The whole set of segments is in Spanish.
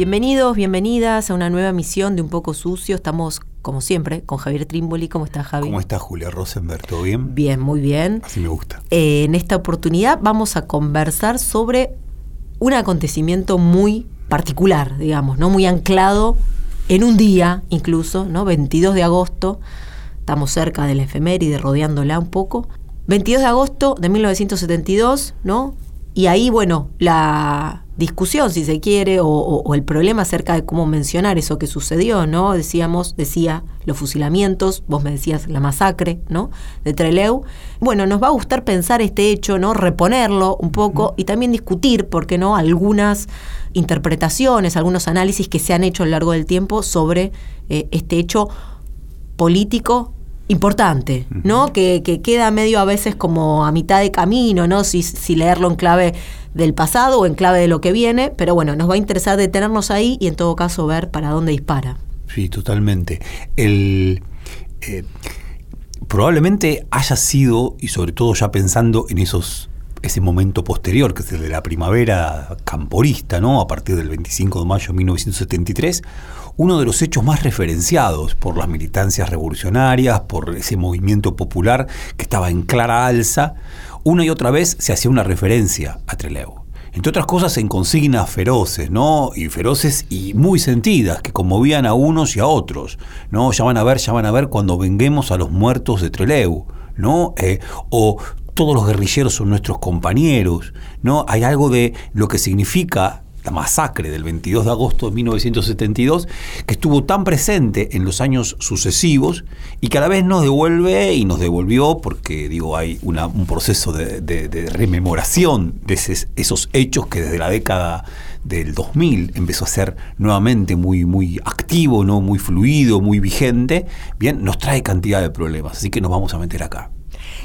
Bienvenidos, bienvenidas a una nueva misión de Un poco sucio. Estamos, como siempre, con Javier Trimboli. ¿Cómo estás, Javi? ¿Cómo está Julia Rosenberg? ¿Todo bien? Bien, muy bien. Así me gusta. Eh, en esta oportunidad vamos a conversar sobre un acontecimiento muy particular, digamos, ¿no? Muy anclado en un día, incluso, ¿no? 22 de agosto. Estamos cerca de la efeméride, rodeándola un poco. 22 de agosto de 1972, ¿no? Y ahí, bueno, la discusión, si se quiere, o, o- o el problema acerca de cómo mencionar eso que sucedió, ¿no? Decíamos, decía los fusilamientos, vos me decías la masacre, ¿no? De Trelew. Bueno, nos va a gustar pensar este hecho, ¿no? Reponerlo un poco y también discutir, ¿por qué no? Algunas interpretaciones, algunos análisis que se han hecho a lo largo del tiempo sobre eh, este hecho político importante, ¿no? Que, que queda medio a veces como a mitad de camino, ¿no? Si, si leerlo en clave del pasado o en clave de lo que viene, pero bueno, nos va a interesar detenernos ahí y en todo caso ver para dónde dispara. Sí, totalmente. El, eh, probablemente haya sido, y sobre todo ya pensando en esos ese momento posterior, que es el de la primavera camporista, ¿no? A partir del 25 de mayo de 1973, uno de los hechos más referenciados por las militancias revolucionarias, por ese movimiento popular que estaba en clara alza, una y otra vez se hacía una referencia a Trelew. Entre otras cosas en consignas feroces, ¿no? Y feroces y muy sentidas, que conmovían a unos y a otros, ¿no? Ya van a ver, ya van a ver cuando venguemos a los muertos de Trelew, ¿no? Eh, o todos los guerrilleros son nuestros compañeros, ¿no? Hay algo de lo que significa la masacre del 22 de agosto de 1972, que estuvo tan presente en los años sucesivos y que a la vez nos devuelve y nos devolvió, porque digo, hay un proceso de, rememoración de esos hechos que desde la década del 2000 empezó a ser nuevamente muy, muy activo, ¿no? muy fluido, muy vigente, bien, nos trae cantidad de problemas, así que nos vamos a meter acá.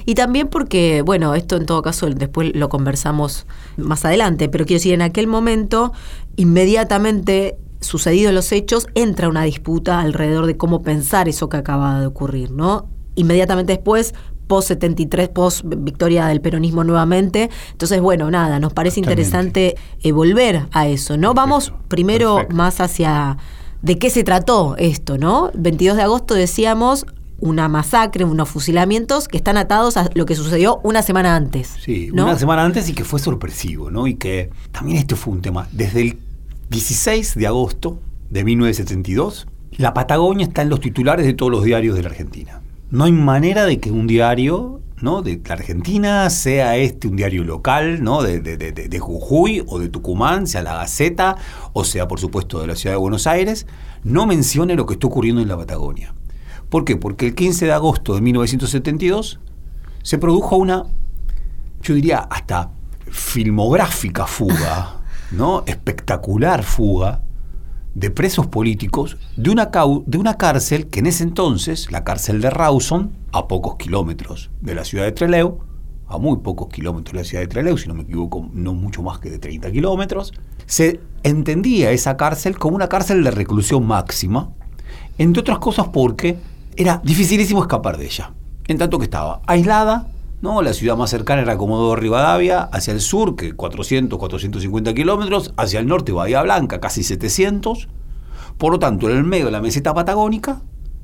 Y también porque, bueno, esto en todo caso después lo conversamos más adelante, pero quiero decir, en aquel momento, inmediatamente sucedidos los hechos, entra una disputa alrededor de cómo pensar eso que acaba de ocurrir, ¿no? Inmediatamente después, post 73, post victoria del peronismo nuevamente. Entonces, bueno, nada, nos parece interesante eh, volver a eso, ¿no? Vamos primero perfecto. más hacia de qué se trató esto, ¿no? 22 de agosto decíamos una masacre, unos fusilamientos que están atados a lo que sucedió una semana antes. Sí, ¿no? una semana antes y que fue sorpresivo, ¿no? Y que también esto fue un tema. Desde el 16 de agosto de 1972, la Patagonia está en los titulares de todos los diarios de la Argentina. No hay manera de que un diario ¿no? de la Argentina sea este un diario local ¿no? de, de- de- de- de Jujuy o de Tucumán, sea la Gaceta o sea por supuesto de la ciudad de Buenos Aires, no mencione lo que está ocurriendo en la Patagonia. ¿Por qué? Porque el 15 de agosto de 1972 se produjo una yo diría hasta filmográfica fuga, ¿no? Espectacular fuga de presos políticos de una, cau- de una cárcel que en ese entonces, la cárcel de Rawson, a pocos kilómetros de la ciudad de Trelew, a muy pocos kilómetros de la ciudad de Trelew, si no me equivoco, no mucho más que de 30 kilómetros, se entendía esa cárcel como una cárcel de reclusión máxima, entre otras cosas porque era dificilísimo escapar de ella. En tanto que estaba aislada, ¿no? La ciudad más cercana era Comodoro Rivadavia, hacia el sur, que 400, 450 kilómetros, hacia el norte Bahía Blanca, casi 700. Por lo tanto, en el medio de la meseta patagónica,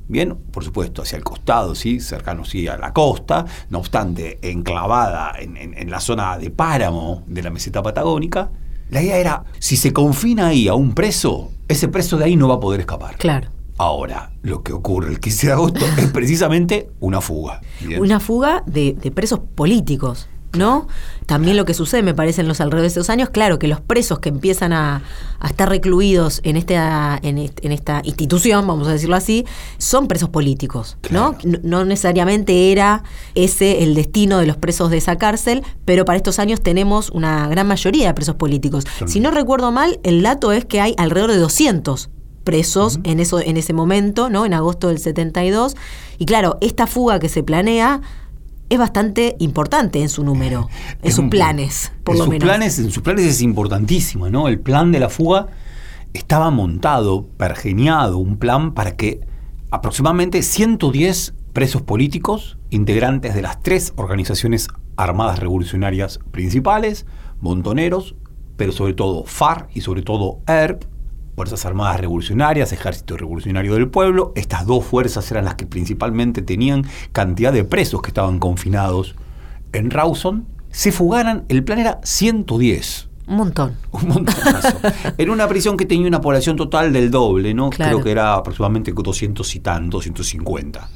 bien, por supuesto, hacia el costado, sí, cercano sí a la costa, no obstante, enclavada en, en- en la zona de páramo de la meseta patagónica, la idea era, si se confina ahí a un preso, ese preso de ahí no va a poder escapar. Claro. Ahora, lo que ocurre el 15 de agosto es precisamente una fuga. Bien. Una fuga de, de presos políticos. ¿no? También lo que sucede, me parece, en los alrededores de esos años, claro, que los presos que empiezan a, a estar recluidos en esta, en, est- en esta institución, vamos a decirlo así, son presos políticos, ¿no? Claro. No no necesariamente era ese el destino de los presos de esa cárcel, pero para estos años tenemos una gran mayoría de presos políticos. Son- Si no recuerdo mal, el dato es que hay alrededor de 200 presos en eso en ese momento, ¿no? En agosto del 72 y claro, esta fuga que se planea es bastante importante en su número, en Es sus un- planes, por en lo sus menos. Planes, en sus planes es importantísimo, ¿no? El plan de la fuga estaba montado, pergeniado, un plan para que aproximadamente 110 presos políticos, integrantes de las tres organizaciones armadas revolucionarias principales, montoneros, pero sobre todo FARC y sobre todo ERP, Fuerzas Armadas Revolucionarias, Ejército Revolucionario del Pueblo. Estas dos fuerzas eran las que principalmente tenían cantidad de presos que estaban confinados en Rawson. Se fugaran, el plan era 110. Un montón. Un montonazo. Era una prisión que tenía una población total del doble, ¿no? Claro. Creo que era aproximadamente 200 y tanto, 250.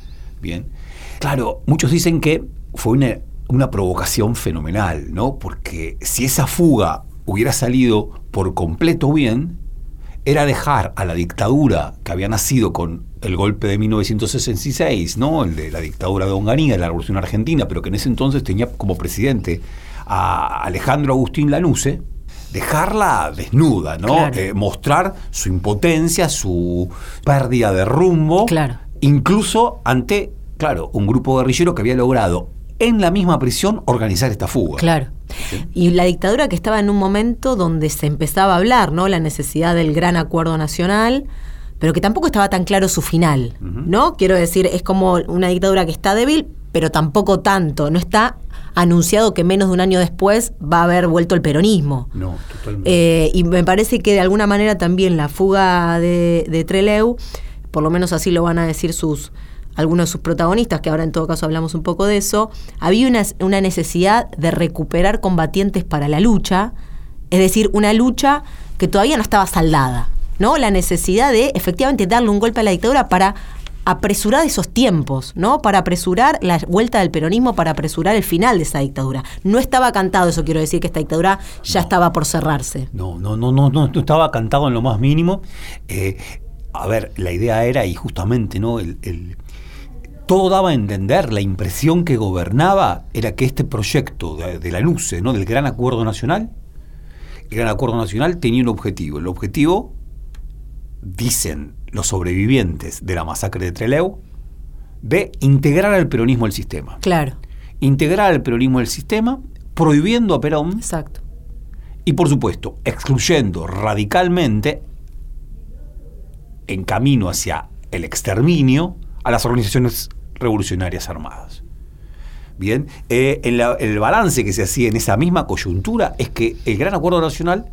Bien. Claro, muchos dicen que fue una, una provocación fenomenal, ¿no? Porque si esa fuga hubiera salido por completo bien, era dejar a la dictadura que había nacido con el golpe de 1966, ¿no? El de la dictadura de Onganía, de la Revolución Argentina, pero que en ese entonces tenía como presidente a Alejandro Agustín Lanusse, dejarla desnuda, ¿no? Claro. Eh, mostrar su impotencia, su pérdida de rumbo, Claro. incluso ante, claro, un grupo guerrillero que había logrado en la misma prisión organizar esta fuga. Claro. Y la dictadura que estaba en un momento donde se empezaba a hablar, ¿no? La necesidad del gran acuerdo nacional, pero que tampoco estaba tan claro su final, ¿no? Quiero decir, es como una dictadura que está débil, pero tampoco tanto. No está anunciado que menos de un año después va a haber vuelto el peronismo. No, totalmente. Eh, y me parece que de alguna manera también la fuga de, de Trelew, por lo menos así lo van a decir sus algunos de sus protagonistas, que ahora en todo caso hablamos un poco de eso, había una, una necesidad de recuperar combatientes para la lucha, es decir, una lucha que todavía no estaba saldada, ¿no? La necesidad de efectivamente darle un golpe a la dictadura para apresurar esos tiempos, ¿no? Para apresurar la vuelta del peronismo, para apresurar el final de esa dictadura. No estaba cantado, eso quiero decir, que esta dictadura ya estaba por cerrarse. No, no, no, no, no, no estaba cantado en lo más mínimo. Eh, a ver, la idea era, y justamente, ¿no? El, el- todo daba a entender, la impresión que gobernaba era que este proyecto de, de la LUCE, ¿no? Del Gran Acuerdo Nacional, el Gran Acuerdo Nacional tenía un objetivo. El objetivo, dicen los sobrevivientes de la masacre de Trelew, de integrar al peronismo al sistema. Claro, Integrar al peronismo al sistema, prohibiendo a Perón exacto. y por supuesto, excluyendo radicalmente, en camino hacia el exterminio, a las organizaciones revolucionarias armadas. Bien, eh, el balance que se hacía en esa misma coyuntura es que el Gran Acuerdo Nacional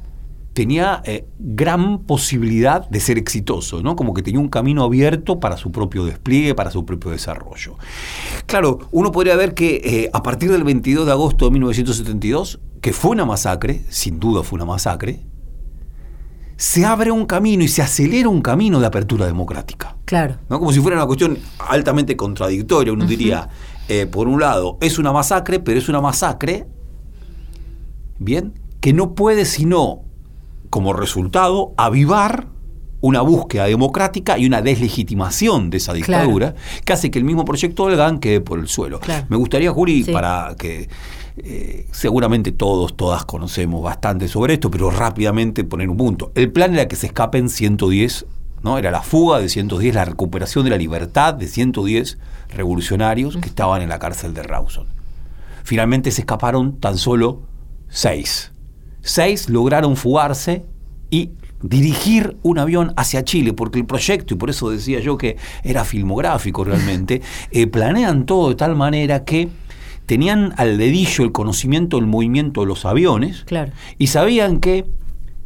tenía eh, gran posibilidad de ser exitoso, ¿no? Como que tenía un camino abierto para su propio despliegue, para su propio desarrollo. Claro, uno podría ver que eh, a partir del 22 de agosto de 1972, que fue una masacre, sin duda fue una masacre, se abre un camino y se acelera un camino de apertura democrática. Claro. ¿no? Como si fuera una cuestión altamente contradictoria. Uno diría, eh, por un lado, es una masacre, pero es una masacre, bien, que no puede sino, como resultado, avivar una búsqueda democrática y una deslegitimación de esa Claro. dictadura que hace que el mismo proyecto del GAN quede por el suelo. Claro. Me gustaría, Juri, Sí. para que eh, seguramente todos, todas conocemos bastante sobre esto, pero rápidamente poner un punto. El plan era que se escapen 110, ¿no? Era la fuga de 110, la recuperación de la libertad de 110 revolucionarios que estaban en la cárcel de Rawson. Finalmente se escaparon tan solo seis. Seis lograron fugarse y dirigir un avión hacia Chile, porque el proyecto, y por eso decía yo que era filmográfico realmente, eh, planean todo de tal manera que tenían al dedillo el conocimiento del movimiento de los aviones Claro. y sabían que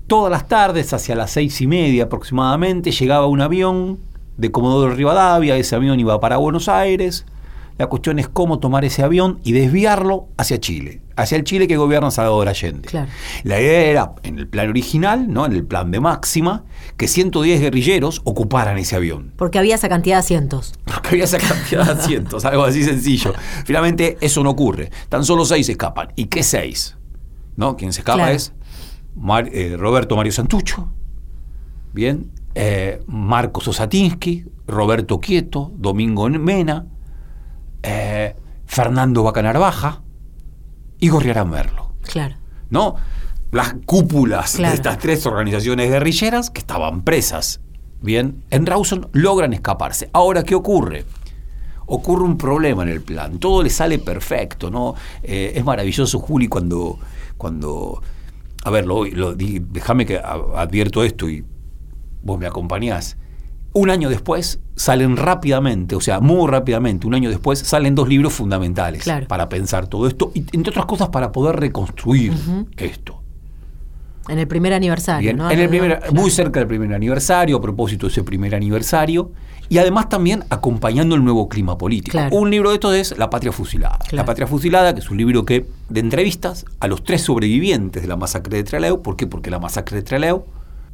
todas las tardes, hacia las seis y media aproximadamente, llegaba un avión de Comodoro Rivadavia, ese avión iba para Buenos Aires, La cuestión es cómo tomar ese avión y desviarlo hacia Chile, hacia el Chile que gobierna Salvador Allende. Claro. La idea era, en el plan original, ¿no? en el plan de máxima, que 110 guerrilleros ocuparan ese avión. Porque había esa cantidad de asientos. Porque había esa cantidad de asientos, algo así sencillo. Finalmente, eso no ocurre. Tan solo seis escapan. ¿Y qué seis? ¿No? Quien se escapa Claro. es Mar- eh, Roberto Mario Santucho, bien, eh, Marcos Osatinsky, Roberto Quieto, Domingo Mena, Fernando Bacanarvaja y Gorriarán Merlo. Claro. ¿no? Las cúpulas Claro. de estas tres organizaciones guerrilleras que estaban presas, bien, en Rawson logran escaparse. Ahora, ¿qué ocurre? Ocurre un problema en el plan, todo le sale perfecto, ¿no? Eh, es maravilloso, Juli, cuando, cuando, a ver, lo, déjame que advierto esto y vos me acompañás. Un año después salen rápidamente, o sea, muy rápidamente, un año después salen dos libros fundamentales Claro. para pensar todo esto y, entre otras cosas, para poder reconstruir esto. En el primer aniversario, Bien, ¿no? en el primer, Claro. muy cerca del primer aniversario, a propósito de ese primer aniversario, y además también acompañando el nuevo clima político. Claro. Un libro de estos es La Patria Fusilada. Claro. La Patria Fusilada, que es un libro que de entrevistas a los tres sobrevivientes de la masacre de Trelew. ¿Por qué? Porque la masacre de Trelew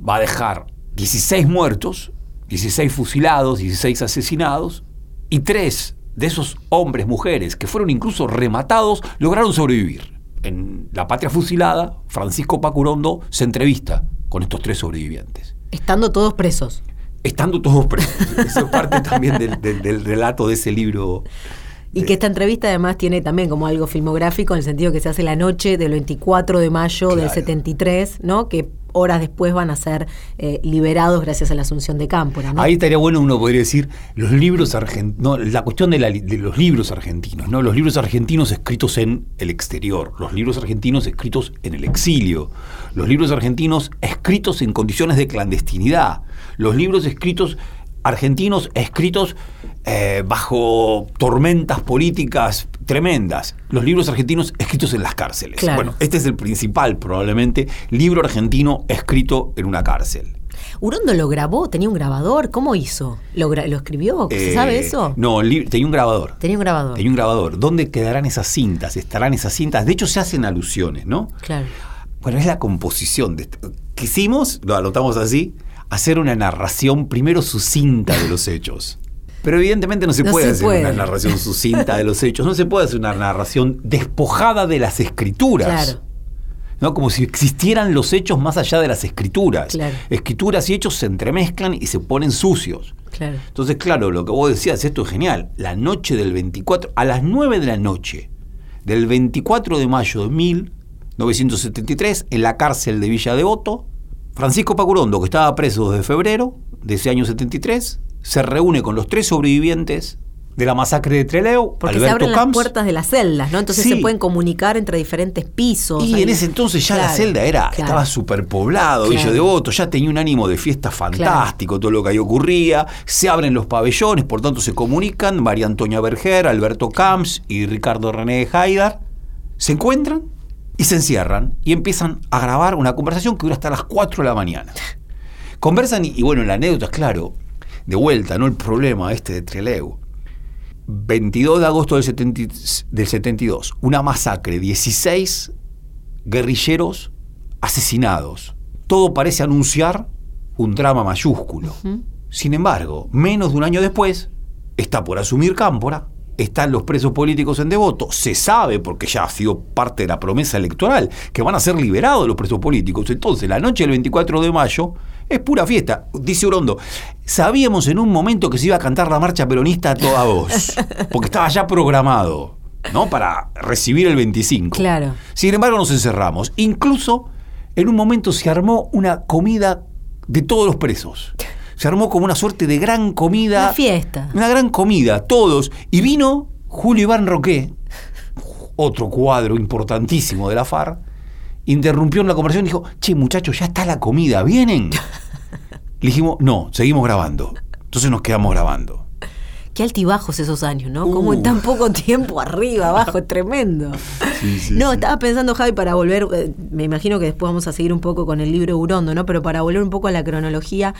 va a dejar 16 muertos, 16 fusilados, 16 asesinados, y tres de esos hombres, mujeres, que fueron incluso rematados, lograron sobrevivir. En La Patria Fusilada, Francisco Pacurondo se entrevista con estos tres sobrevivientes. Estando todos presos. Estando todos presos. Eso es parte también del, del- del relato de ese libro. Y que esta entrevista además tiene también como algo filmográfico en el sentido que se hace la noche del 24 de mayo del Claro. 73, ¿no? Que horas después van a ser eh, liberados gracias a la asunción de Cámpora, ¿no? Ahí estaría bueno uno podría decir los libros argentinos, la cuestión de, la de los libros argentinos, ¿no? Los libros argentinos escritos en el exterior, los libros argentinos escritos en el exilio, los libros argentinos escritos en condiciones de clandestinidad, los libros escritos argentinos escritos eh, bajo tormentas políticas tremendas, los libros argentinos escritos en las cárceles. Claro. Bueno, este es el principal probablemente libro argentino escrito en una cárcel. Urondo lo grabó, tenía un grabador, ¿cómo hizo? ¿Lo, escribió? ¿Se Eh, sabe eso? No, tenía un grabador. Tenía un grabador. Tenía un grabador. ¿Dónde quedarán esas cintas? ¿Estarán esas cintas? De hecho, se hacen alusiones, ¿no? Claro. Bueno, es la composición de. Quisimos, lo anotamos así, hacer una narración primero sucinta de los hechos. Pero evidentemente no se No puede se hacer puede. una narración sucinta de los hechos. No se puede hacer una narración despojada de las escrituras. Claro. ¿no? Como si existieran los hechos más allá de las escrituras. Claro. Escrituras y hechos se entremezclan y se ponen sucios. Claro. Entonces, claro, lo que vos decías, esto es genial. La noche del 24, a las 9 de la noche del 24 de mayo de 1973, en la cárcel de Villa Devoto, Francisco Pacurondo, que estaba preso desde febrero de ese año 73, se reúne con los tres sobrevivientes de la masacre de Trelew, Porque se Alberto abren las Camps. puertas de las celdas, ¿no? Entonces Sí. se pueden comunicar entre diferentes pisos. Y ahí. en ese entonces ya la celda era, claro. estaba superpoblado, Villa Claro. Devoto, ya tenía un ánimo de fiesta fantástico, todo lo que ahí ocurría. Se abren los pabellones, por tanto se comunican María Antonia Berger, Alberto Camps y Ricardo René de Haidar. Se encuentran y se encierran y empiezan a grabar una conversación que dura hasta las 4 de la mañana. Conversan y, y bueno, la anécdota es claro, de vuelta, ¿no? El problema este de Trelew. 22 de agosto del, 70 del 72, una masacre, 16 guerrilleros asesinados. Todo parece anunciar un drama mayúsculo. Sin embargo, menos de un año después, está por asumir Cámpora, están los presos políticos en devoto, se sabe, porque ya ha sido parte de la promesa electoral, que van a ser liberados los presos políticos. Entonces, la noche del 24 de mayo es pura fiesta. Dice Orondo, sabíamos en un momento que se iba a cantar la marcha peronista a toda voz, porque estaba ya programado, ¿no? Para recibir el 25. Claro. Sin embargo, nos encerramos. Incluso en un momento se armó una comida de todos los presos. Se armó como una suerte de gran comida. Una fiesta. Una gran comida, todos. Y vino Julio Iván Roqué, otro cuadro importantísimo de la FARC, interrumpió en la conversación y dijo, che muchachos, ya está la comida, ¿vienen? Le dijimos, no, seguimos grabando. Entonces nos quedamos grabando. Qué altibajos esos años, ¿no? Como Uh. en tan poco tiempo, arriba, abajo, es tremendo. no, estaba pensando, Javi, para volver, eh, me imagino que después vamos a seguir un poco con el libro Urondo, ¿no? Pero para volver un poco a la cronología,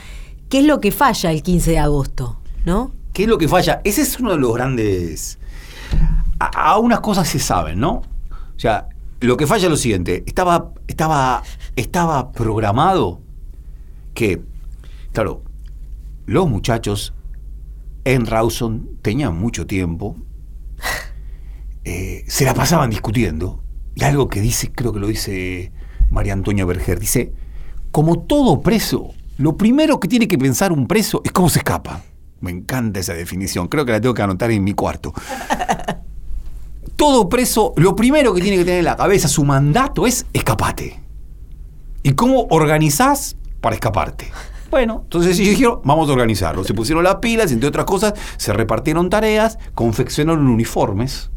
¿qué es lo que falla el 15 de agosto, ¿no? ¿Qué es lo que falla? Ese es uno de los grandes a, unas cosas se saben, ¿no? O sea, lo que falla es lo siguiente. Estaba, estaba, estaba programado que, claro, los muchachos en Rawson tenían mucho tiempo, eh, se la pasaban discutiendo, y algo que dice, creo que lo dice María Antonia Berger, dice, como todo preso, lo primero que tiene que pensar un preso es cómo se escapa. Me encanta esa definición, creo que la tengo que anotar en mi cuarto. Todo preso, lo primero que tiene que tener en la cabeza, su mandato es escapate. ¿Y cómo organizás para escaparte? Bueno, entonces ellos dijeron, vamos a organizarlo. Se pusieron las pilas, entre otras cosas, se repartieron tareas, confeccionaron uniformes.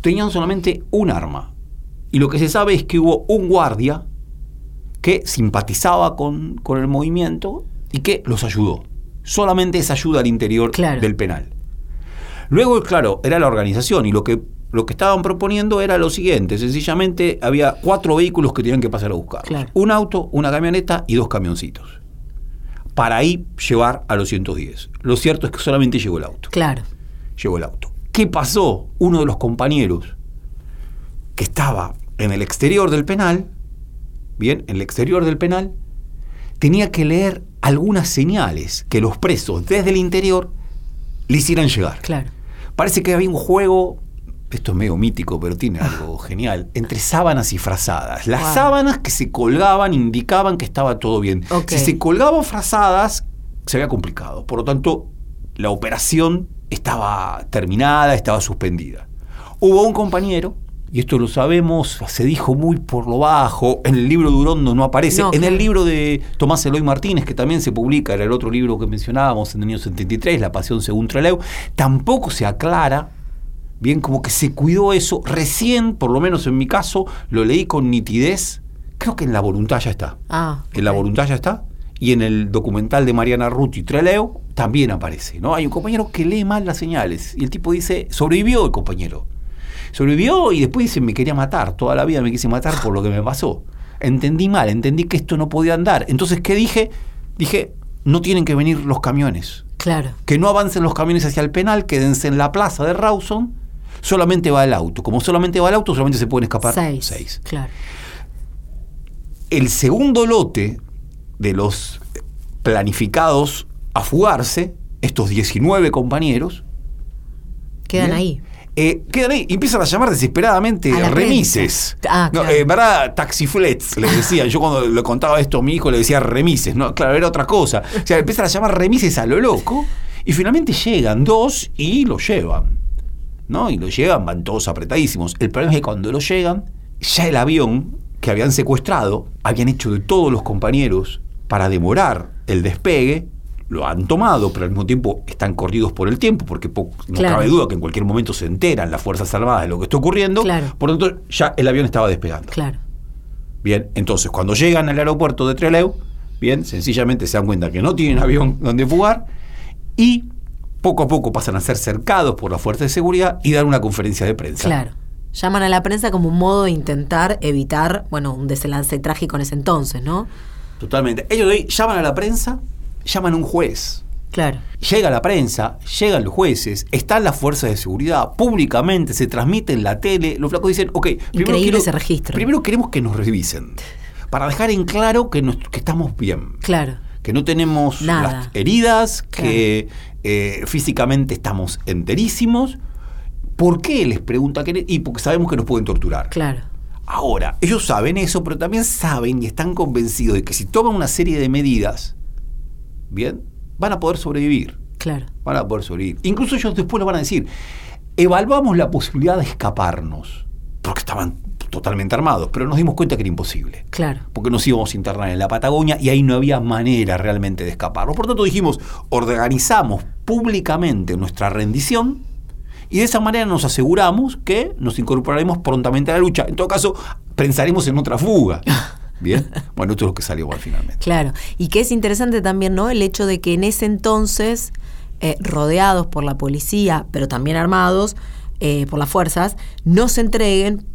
Tenían solamente un arma. Y lo que se sabe es que hubo un guardia que simpatizaba con, con el movimiento y que los ayudó. Solamente esa ayuda al interior Claro. del penal. Luego, claro, era la organización y lo que, lo que estaban proponiendo era lo siguiente. Sencillamente había cuatro vehículos que tenían que pasar a buscar. Claro. Un auto, una camioneta y dos camioncitos. Para ahí llevar a los 110. Lo cierto es que solamente llegó el auto. Claro. Llegó el auto. ¿Qué pasó? Uno de los compañeros que estaba en el exterior del penal, bien, en el exterior del penal, tenía que leer algunas señales que los presos desde el interior le hicieran llegar. Claro. Parece que había un juego, esto es medio mítico, pero tiene algo genial, entre sábanas y frazadas. Las Wow. sábanas que se colgaban indicaban que estaba todo bien. Si se colgaban frazadas, se había complicado. Por lo tanto, la operación estaba terminada, estaba suspendida. Hubo un compañero, y esto lo sabemos, se dijo muy por lo bajo, en el libro de Urondo no aparece, No, en el libro de Tomás Eloy Martínez, que también se publica, era el otro libro que mencionábamos en el año 73, La Pasión según Trelew, tampoco se aclara, bien, como que se cuidó eso, recién, por lo menos en mi caso, lo leí con nitidez, creo que en La Voluntad ya está. Ah. En La. Voluntad ya está. Y en el documental de Mariana Ruti y Treleo también aparece, ¿no? Hay un compañero que lee mal las señales. Y el tipo dice, sobrevivió el compañero. Sobrevivió y después dice, me quería matar. Toda la vida me quise matar por lo que me pasó. Entendí mal, entendí que esto no podía andar. Entonces, ¿qué dije? Dije, no tienen que venir los camiones. Claro. Que no avancen los camiones hacia el penal, quédense en la plaza de Rawson. Solamente va el auto. Como solamente va el auto, solamente se pueden escapar Seis. seis Claro. el segundo lote de los planificados a fugarse, estos 19 compañeros, Quedan Bien. ahí. Eh, quedan ahí y empiezan a llamar desesperadamente A remises. Ah, No, eh, ¿Verdad? Taxiflets, le decían. Yo cuando le contaba esto a mi hijo le decía remises. No, claro, era otra cosa. O sea, empiezan a llamar remises a lo loco y finalmente llegan dos y lo llevan. ¿No? Y lo llevan, van todos apretadísimos. El problema es que cuando lo llegan, ya el avión que habían secuestrado, habían hecho de todos los compañeros para demorar el despegue, lo han tomado, pero al mismo tiempo están corridos por el tiempo, porque po- no Claro. cabe duda que en cualquier momento se enteran las Fuerzas Armadas de lo que está ocurriendo. Claro. Por lo tanto, ya el avión estaba despegando. Claro. Bien, entonces cuando llegan al aeropuerto de Trelew, bien, sencillamente se dan cuenta que no tienen avión donde fugar y poco a poco pasan a ser cercados por la fuerza de seguridad y dar una conferencia de prensa. Claro. Llaman a la prensa como un modo de intentar evitar, bueno, un desenlace trágico en ese entonces, ¿no? Totalmente. Ellos ahí llaman a la prensa, llaman a un juez. Claro. Llega la prensa, llegan los jueces, están las fuerzas de seguridad, públicamente se transmite en la tele. Los flacos dicen, ok, Increíble ese registro. Primero queremos que nos revisen, para dejar en claro que, nos- que estamos bien. Claro. que no tenemos Nada. las heridas, que eh, físicamente estamos enterísimos. ¿Por qué les pregunta que Y porque sabemos que nos pueden torturar. Claro. Ahora, ellos saben eso, pero también saben y están convencidos de que si toman una serie de medidas, bien, van a poder sobrevivir. Claro. Van a poder sobrevivir. Incluso ellos después lo van a decir. Evaluamos la posibilidad de escaparnos, porque estaban totalmente armados, pero nos dimos cuenta que era imposible Claro. porque nos íbamos a internar en la Patagonia y ahí no había manera realmente de escaparnos. Por tanto dijimos, organizamos públicamente nuestra rendición y de esa manera nos aseguramos que nos incorporaremos prontamente a la lucha. En todo caso, pensaremos en otra fuga. Bien, bueno, esto es lo que salió igual finalmente. Claro. Y que es interesante también, ¿no? El hecho de que en ese entonces, eh, rodeados por la policía, pero también armados eh, por las fuerzas, no se entreguen,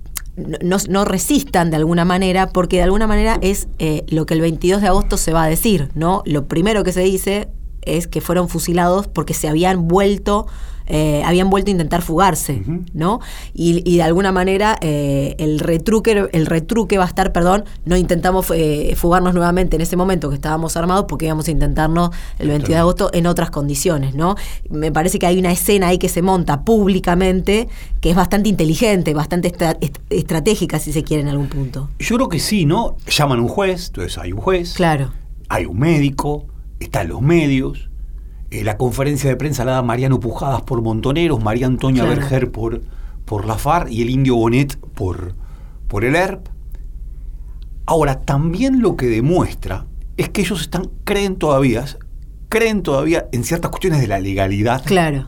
no, no- resistan de alguna manera, porque de alguna manera es eh, lo que el 22 de agosto se va a decir, ¿no? Lo primero que se dice es que fueron fusilados porque se habían vuelto eh, habían vuelto a intentar fugarse, ¿no? Y, y, de alguna manera eh, el retruque, el retruque va a estar, perdón, no intentamos eh, fugarnos nuevamente en ese momento que estábamos armados porque íbamos a intentarnos el 22 de agosto en otras condiciones, ¿no? Me parece que hay una escena ahí que se monta públicamente que es bastante inteligente, bastante estratégica, si se quiere, en algún punto. Yo creo que sí, ¿no? Llaman a un juez, entonces hay un juez. Claro. Hay un médico, están los medios, eh, la conferencia de prensa la da Mariano Pujadas por Montoneros, María Antonia Berger por, por la FAR y el Indio Bonet por, por el ERP. Ahora, también lo que demuestra es que ellos están, creen todavía, creen todavía en ciertas cuestiones de la legalidad claro.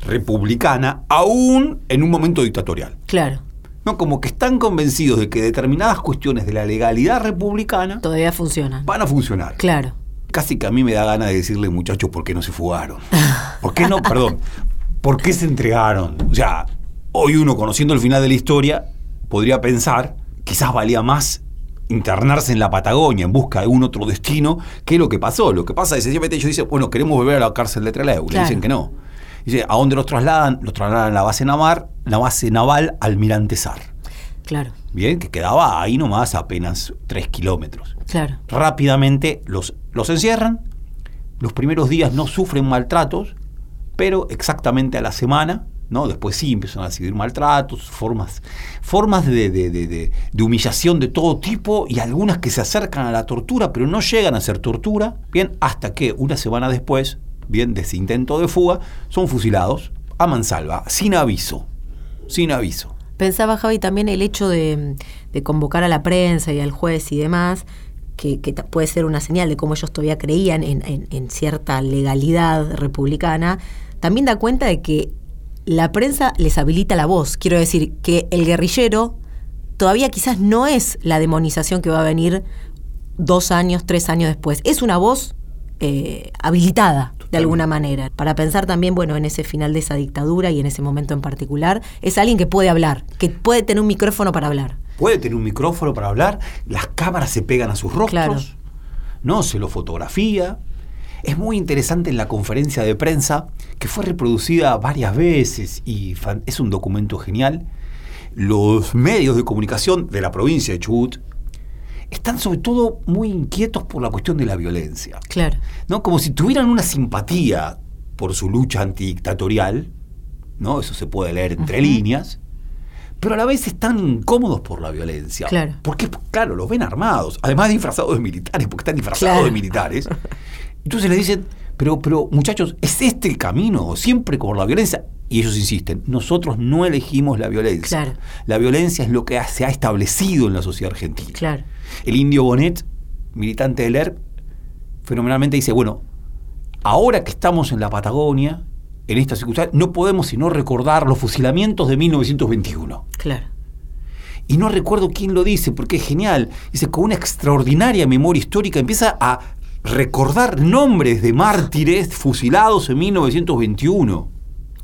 republicana, aún en un momento dictatorial. Claro. No, como que están convencidos de que determinadas cuestiones de la legalidad republicana todavía funcionan. Van a funcionar. Claro casi que a mí me da ganas de decirle, muchachos, ¿por qué no se fugaron? ¿Por qué no, perdón, por qué se entregaron? O sea, hoy uno, conociendo el final de la historia, podría pensar, quizás valía más internarse en la Patagonia en busca de un otro destino que lo que pasó. Lo que pasa es que sencillamente ellos dicen, bueno, queremos volver a la cárcel de Trelew. Le dicen que no. Dice, ¿a dónde los trasladan? Los trasladan a la base naval, la base naval Almirante Sar. Claro. Bien, que quedaba ahí nomás apenas tres kilómetros. Claro. Rápidamente los los encierran, los primeros días no sufren maltratos, pero exactamente a la semana, ¿no? Después sí empiezan a recibir maltratos, formas, formas de, de, humillación de todo tipo y algunas que se acercan a la tortura, pero no llegan a ser tortura, bien, hasta que una semana después, bien, de ese intento de fuga, son fusilados a mansalva, sin aviso, sin aviso. Pensaba Javi también el hecho de, de convocar a la prensa y al juez y demás, que, puede ser una señal de cómo ellos todavía creían en, cierta legalidad republicana, también da cuenta de que la prensa les habilita la voz. Quiero decir que el guerrillero todavía quizás no es la demonización que va a venir dos años, tres años después. Es una voz eh, habilitada de alguna manera. Para pensar también, bueno, en ese final de esa dictadura y en ese momento en particular, es alguien que puede hablar, que puede tener un micrófono para hablar puede tener un micrófono para hablar, las cámaras se pegan a sus rostros, no se lo fotografía. Es muy interesante en la conferencia de prensa, que fue reproducida varias veces y es un documento genial. Los medios de comunicación de la provincia de Chubut están sobre todo muy inquietos por la cuestión de la violencia. Claro. ¿no? Como si tuvieran una simpatía por su lucha antidictatorial, ¿no? Eso se puede leer entre líneas pero a la vez están incómodos por la violencia. Claro. Porque, claro, los ven armados, además disfrazados de militares, porque están disfrazados de militares. Entonces le dicen, pero, pero muchachos, ¿es este el camino? Siempre por la violencia. Y ellos insisten, nosotros no elegimos la violencia. Claro. La violencia es lo que se ha establecido en la sociedad argentina. Claro. El indio Bonet, militante del ERP, fenomenalmente dice, bueno, ahora que estamos en la Patagonia, en esta circunstancia, no podemos sino recordar los fusilamientos de 1921. Claro. Y no recuerdo quién lo dice, porque es genial. Dice, con una extraordinaria memoria histórica empieza a recordar nombres de mártires fusilados en 1921.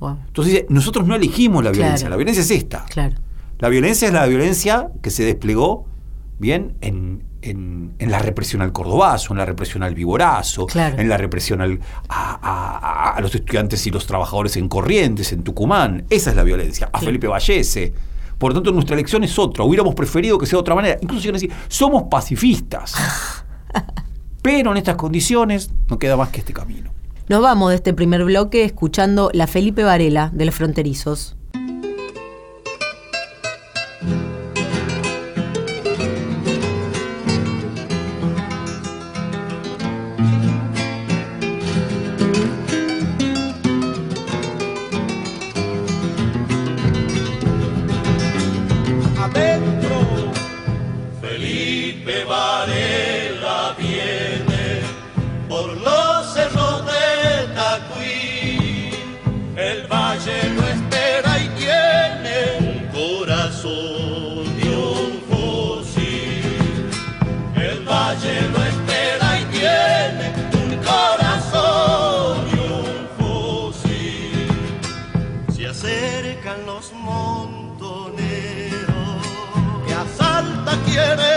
Entonces dice, nosotros no elegimos la violencia, la violencia es esta. Claro. La violencia es la violencia que se desplegó bien en, en, la represión al cordobazo, en la represión al viborazo, en la represión al, a, los estudiantes y los trabajadores en Corrientes, en Tucumán. Esa es la violencia. A Felipe Vallese. Por lo tanto, nuestra elección es otra. Hubiéramos preferido que sea de otra manera. Incluso si decir, somos pacifistas. Pero en estas condiciones no queda más que este camino. Nos vamos de este primer bloque escuchando la Felipe Varela de los Fronterizos. என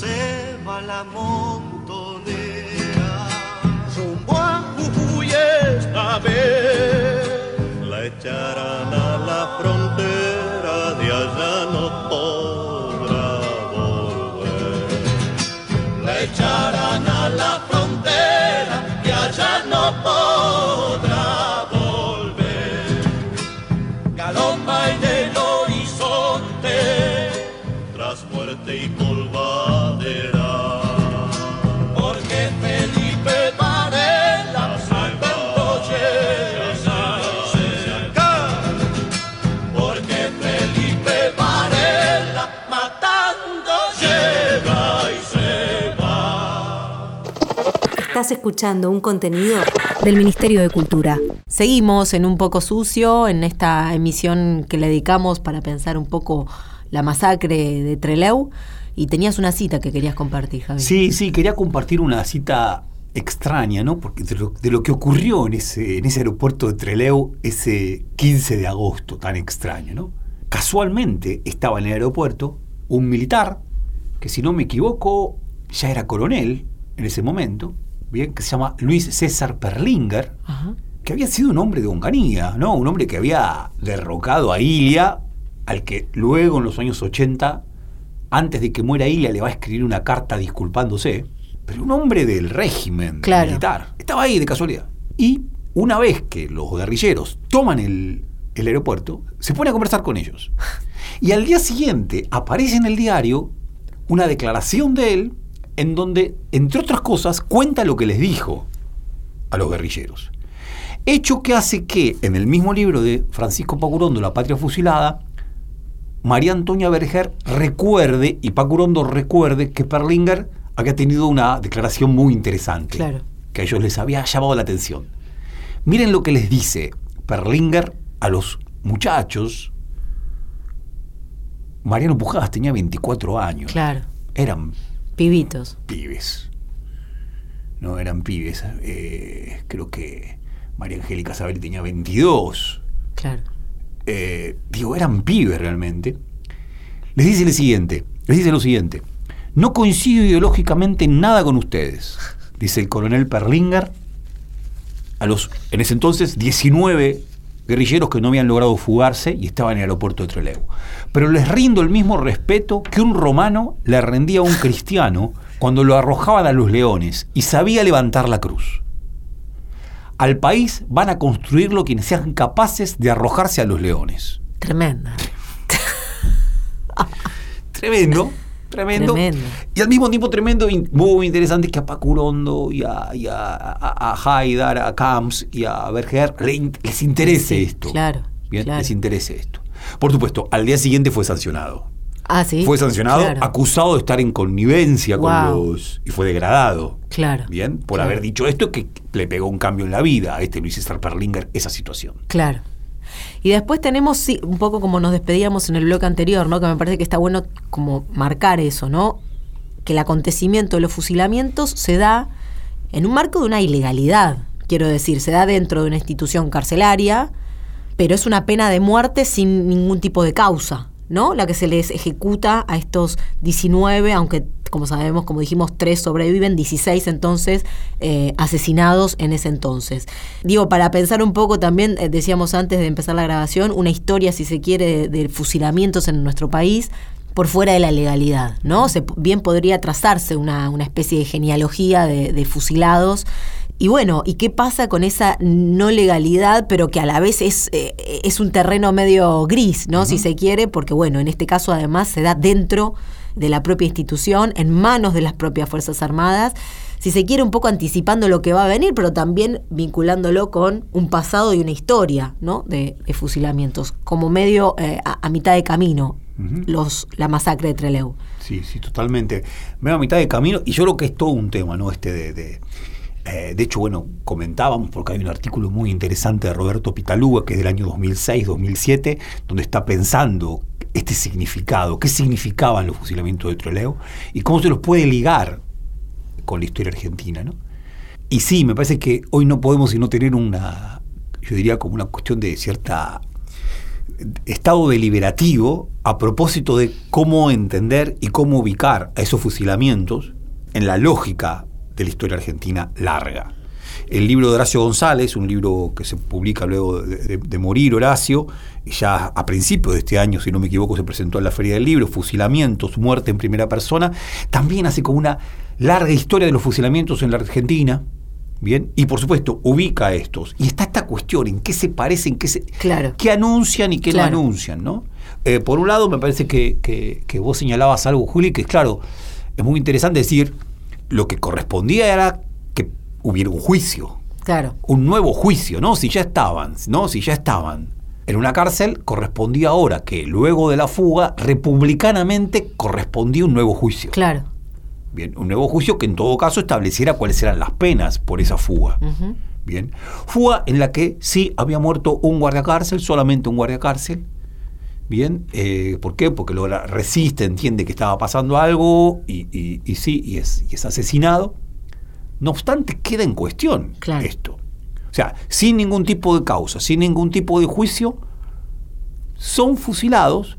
se va la montonera rumbo a Jujuy esta vez. La echarán a Estás escuchando un contenido Del Ministerio de Cultura. Seguimos en un poco sucio, en esta emisión que le dedicamos para pensar un poco la masacre de Trelew. Y tenías una cita que querías compartir, Javi. Sí, sí, quería compartir una cita extraña, ¿no? Porque de lo, de lo que ocurrió en ese, en ese aeropuerto de Trelew ese 15 de agosto tan extraño, ¿no? Casualmente estaba en el aeropuerto un militar, que si no me equivoco ya era coronel en ese momento, bien, que se llama Luis César Perlinger, Ajá. que había sido un hombre de Onganía, ¿no? Un hombre que había derrocado a Ilia, al que luego en los años 80, antes de que muera Ilia, le va a escribir una carta disculpándose. Pero un hombre del régimen Claro. militar. Estaba ahí de casualidad. Y una vez que los guerrilleros toman el, el aeropuerto, se pone a conversar con ellos. Y al día siguiente aparece en el diario una declaración de él en donde, entre otras cosas, cuenta lo que les dijo a los guerrilleros. Hecho que hace que en el mismo libro de Francisco Pacurondo, La Patria Fusilada, María Antonia Berger recuerde, y Pacurondo recuerde, que Perlinger había tenido una declaración muy interesante, Claro. que a ellos les había llamado la atención. Miren lo que les dice Perlinger a los muchachos. Mariano Pujadas tenía 24 años. Claro. Eran Pibitos. pibes. No eran pibes. eh, creo que María Angélica Sabel tenía 22. Claro. Eh, digo, eran pibes realmente. Les dice lo siguiente. Les dice lo siguiente. No coincido ideológicamente en nada con ustedes, dice el coronel Perlinger a los, en ese entonces, 19 guerrilleros que no habían logrado fugarse y estaban en el aeropuerto de Trelew. Pero les rindo el mismo respeto que un romano le rendía a un cristiano cuando lo arrojaban a los leones y sabía levantar la cruz. Al país van a construirlo quienes sean capaces de arrojarse a los leones. Tremenda. Tremendo, tremendo. Tremendo. Y al mismo tiempo tremendo muy interesante que a Pacurondo y a, y a, a- a Haidar, a Camps y a Berger le les interese Sí, esto. claro, Bien, claro. les interese esto. Por supuesto, al día siguiente fue sancionado. Ah, sí. Fue sancionado, Claro. acusado de estar en connivencia Wow. con los. y fue degradado. Claro. Bien, por Claro. haber dicho esto que le pegó un cambio en la vida a este Luis César Perlinger, esa situación. Claro. Y después tenemos, sí, un poco como nos despedíamos en el bloque anterior, ¿no? Que me parece que está bueno como marcar eso, ¿no? Que el acontecimiento de los fusilamientos se da en un marco de una ilegalidad, quiero decir, se da dentro de una institución carcelaria, pero es una pena de muerte sin ningún tipo de causa, ¿no? La que se les ejecuta a estos 19, aunque como sabemos, como dijimos, tres sobreviven, 16 entonces eh, asesinados en ese entonces. Digo, para pensar un poco también, eh, decíamos antes de empezar la grabación, una historia, si se quiere, de, de fusilamientos en nuestro país por fuera de la legalidad, ¿no? Se, bien podría trazarse una, una especie de genealogía de, de fusilados y bueno, ¿y qué pasa con esa no legalidad, pero que a la vez es, eh, es un terreno medio gris, ¿no? Si se quiere, porque bueno, en este caso además se da dentro de la propia institución, en manos de las propias Fuerzas Armadas, si se quiere un poco anticipando lo que va a venir, pero también vinculándolo con un pasado y una historia, ¿no? De, de fusilamientos, como medio eh, a, a, mitad de camino, los, la masacre de Trelew. Sí, sí, totalmente. Medio a mitad de camino, y yo creo que es todo un tema, ¿no? Este de, de eh, de hecho, bueno, comentábamos, porque hay un artículo muy interesante de Roberto Pitaluga, que es del año 2006-2007, donde está pensando este significado, qué significaban los fusilamientos de Troleo y cómo se los puede ligar con la historia argentina. ¿no? Y sí, me parece que hoy no podemos sino tener una, yo diría como una cuestión de cierta estado deliberativo a propósito de cómo entender y cómo ubicar a esos fusilamientos en la lógica de la historia argentina larga. El libro de Horacio González, un libro que se publica luego de, de, de, morir Horacio, ya a principios de este año, si no me equivoco, se presentó en la Feria del Libro, Fusilamientos, Muerte en Primera Persona, también hace como una larga historia de los fusilamientos en la Argentina, Bien, y por supuesto, ubica a estos. Y está esta cuestión, en qué se parecen, qué, se, claro. qué anuncian y qué claro. no anuncian, ¿no? Eh, por un lado, me parece que, que, que, vos señalabas algo, Juli, que es claro, es muy interesante decir, lo que correspondía era hubiera un juicio. Claro. Un nuevo juicio, ¿no? Si ya estaban, ¿no? Si ya estaban en una cárcel, correspondía ahora que luego de la fuga, republicanamente correspondía un nuevo juicio. Claro. Bien, un nuevo juicio que en todo caso estableciera cuáles eran las penas por esa fuga. Uh -huh. Bien, fuga en la que sí había muerto un guardiacárcel, solamente un guardiacárcel. Bien, eh, ¿por qué? Porque lo resiste, entiende que estaba pasando algo y, y, y sí, y es, y es, asesinado. No obstante, queda en cuestión claro. esto. O sea, sin ningún tipo de causa, sin ningún tipo de juicio, son fusilados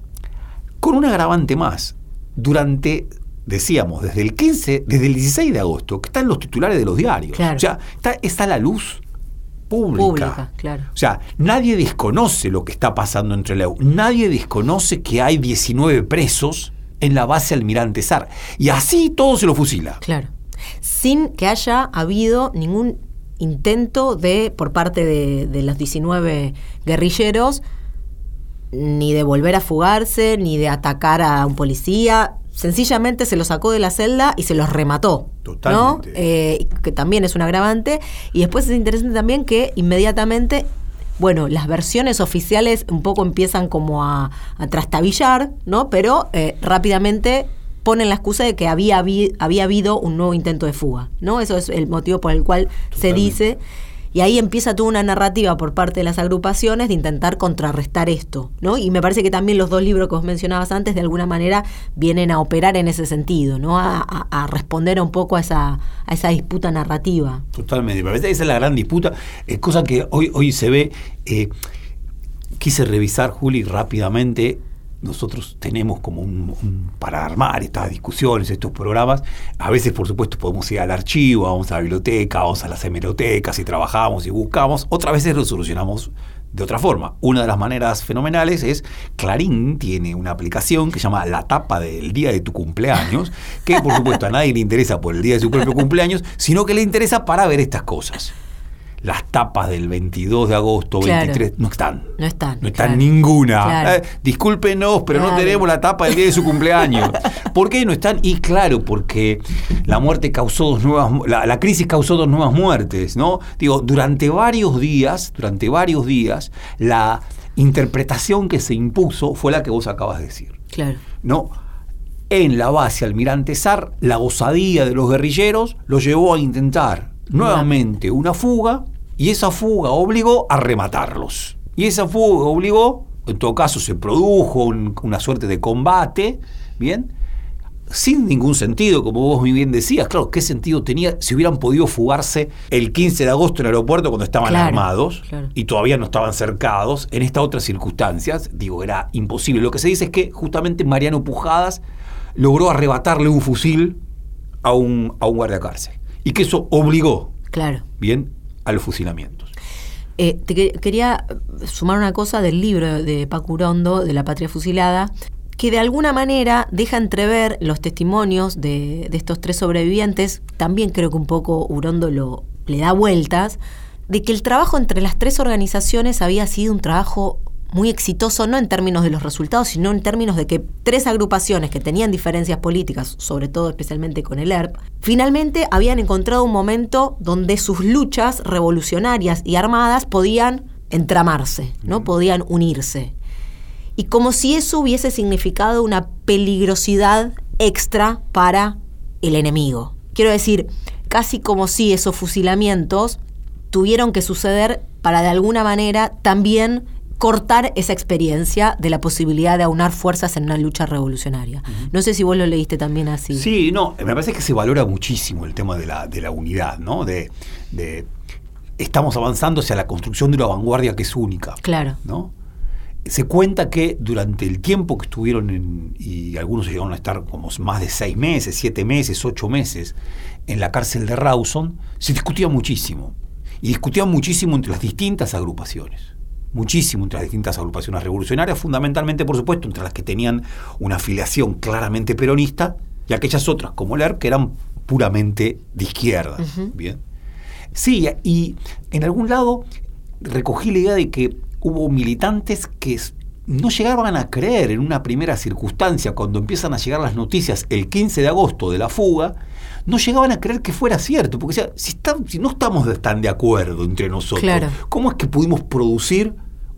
con un agravante más. Durante decíamos, desde el 15, desde el 16 de agosto, que están los titulares de los diarios. Claro. O sea, está, está la luz pública. Pública, claro. O sea, nadie desconoce lo que está pasando entre la Nadie desconoce que hay 19 presos en la base Almirante Sar. Y así todo se lo fusila. Claro. Sin que haya habido ningún intento de, por parte de, de los 19 guerrilleros, ni de volver a fugarse, ni de atacar a un policía, sencillamente se los sacó de la celda y se los remató. Totalmente. ¿no? Eh, que también es un agravante. Y después es interesante también que inmediatamente, bueno, las versiones oficiales un poco empiezan como a, a trastabillar, ¿no? Pero eh, rápidamente ponen la excusa de que había, había habido un nuevo intento de fuga, ¿no? Eso es el motivo por el cual Totalmente. se dice. Y ahí empieza toda una narrativa por parte de las agrupaciones de intentar contrarrestar esto, ¿no? Y me parece que también los dos libros que vos mencionabas antes de alguna manera vienen a operar en ese sentido, ¿no? A, a, a responder un poco a esa, a esa disputa narrativa. Totalmente, me parece que esa es la gran disputa, es cosa que hoy, hoy se ve. Eh, quise revisar, Juli, rápidamente nosotros tenemos como un, para armar estas discusiones, estos programas, a veces por supuesto podemos ir al archivo, vamos a la biblioteca, vamos a las hemerotecas y trabajamos y buscamos, otras veces lo solucionamos de otra forma. Una de las maneras fenomenales es Clarín tiene una aplicación que se llama La tapa del día de tu cumpleaños, que por supuesto a nadie le interesa por el día de su propio cumpleaños, sino que le interesa para ver estas cosas las tapas del 22 de agosto, claro. 23, no están. No están. No están claro. ninguna. Claro. Eh, discúlpenos, pero no tenemos la tapa del día de su cumpleaños. ¿Por qué no están? Y claro, porque la muerte causó dos nuevas, la, la, crisis causó dos nuevas muertes, ¿no? Digo, durante varios días, durante varios días, la interpretación que se impuso fue la que vos acabas de decir. Claro. ¿No? En la base Almirante Sar, la osadía de los guerrilleros lo llevó a intentar nuevamente una fuga y esa fuga obligó a rematarlos. Y esa fuga obligó, en todo caso se produjo un, una suerte de combate, ¿bien? sin ningún sentido, como vos muy bien decías. Claro, ¿qué sentido tenía si hubieran podido fugarse el 15 de agosto en el aeropuerto cuando estaban Claro, armados claro. y todavía no estaban cercados? En estas otras circunstancias, digo, era imposible. Lo que se dice es que justamente Mariano Pujadas logró arrebatarle un fusil a un, a un guardia cárcel y que eso obligó, Claro. bien, a los fusilamientos. Eh, te que- quería sumar una cosa del libro de Paco Urondo, de La Patria Fusilada, que de alguna manera deja entrever los testimonios de, de estos tres sobrevivientes. También creo que un poco Urondo lo, le da vueltas, de que el trabajo entre las tres organizaciones había sido un trabajo muy exitoso, no en términos de los resultados, sino en términos de que tres agrupaciones que tenían diferencias políticas, sobre todo especialmente con el ERP, finalmente habían encontrado un momento donde sus luchas revolucionarias y armadas podían entramarse, ¿no? Podían unirse. Y como si eso hubiese significado una peligrosidad extra para el enemigo. Quiero decir, casi como si esos fusilamientos tuvieron que suceder para de alguna manera también cortar esa experiencia de la posibilidad de aunar fuerzas en una lucha revolucionaria. No sé si vos lo leíste también así. Sí, no, me parece que se valora muchísimo el tema de la, de la unidad, ¿no? De, de- estamos avanzando hacia la construcción de una vanguardia que es única. Claro. ¿no? Se cuenta que durante el tiempo que estuvieron en, y algunos llegaron a estar como más de seis meses, siete meses, ocho meses, en la cárcel de Rawson, se discutía muchísimo. Y discutían muchísimo entre las distintas agrupaciones. Muchísimo entre las distintas agrupaciones revolucionarias, fundamentalmente, por supuesto, entre las que tenían una afiliación claramente peronista y aquellas otras, como el ERP, que eran puramente de izquierda. Bien. Sí, y en algún lado recogí la idea de que hubo militantes que no llegaban a creer en una primera circunstancia, cuando empiezan a llegar las noticias el 15 de agosto de la fuga, no llegaban a creer que fuera cierto, porque decía, si, está- si no estamos tan de acuerdo entre nosotros, Claro. ¿cómo es que pudimos producir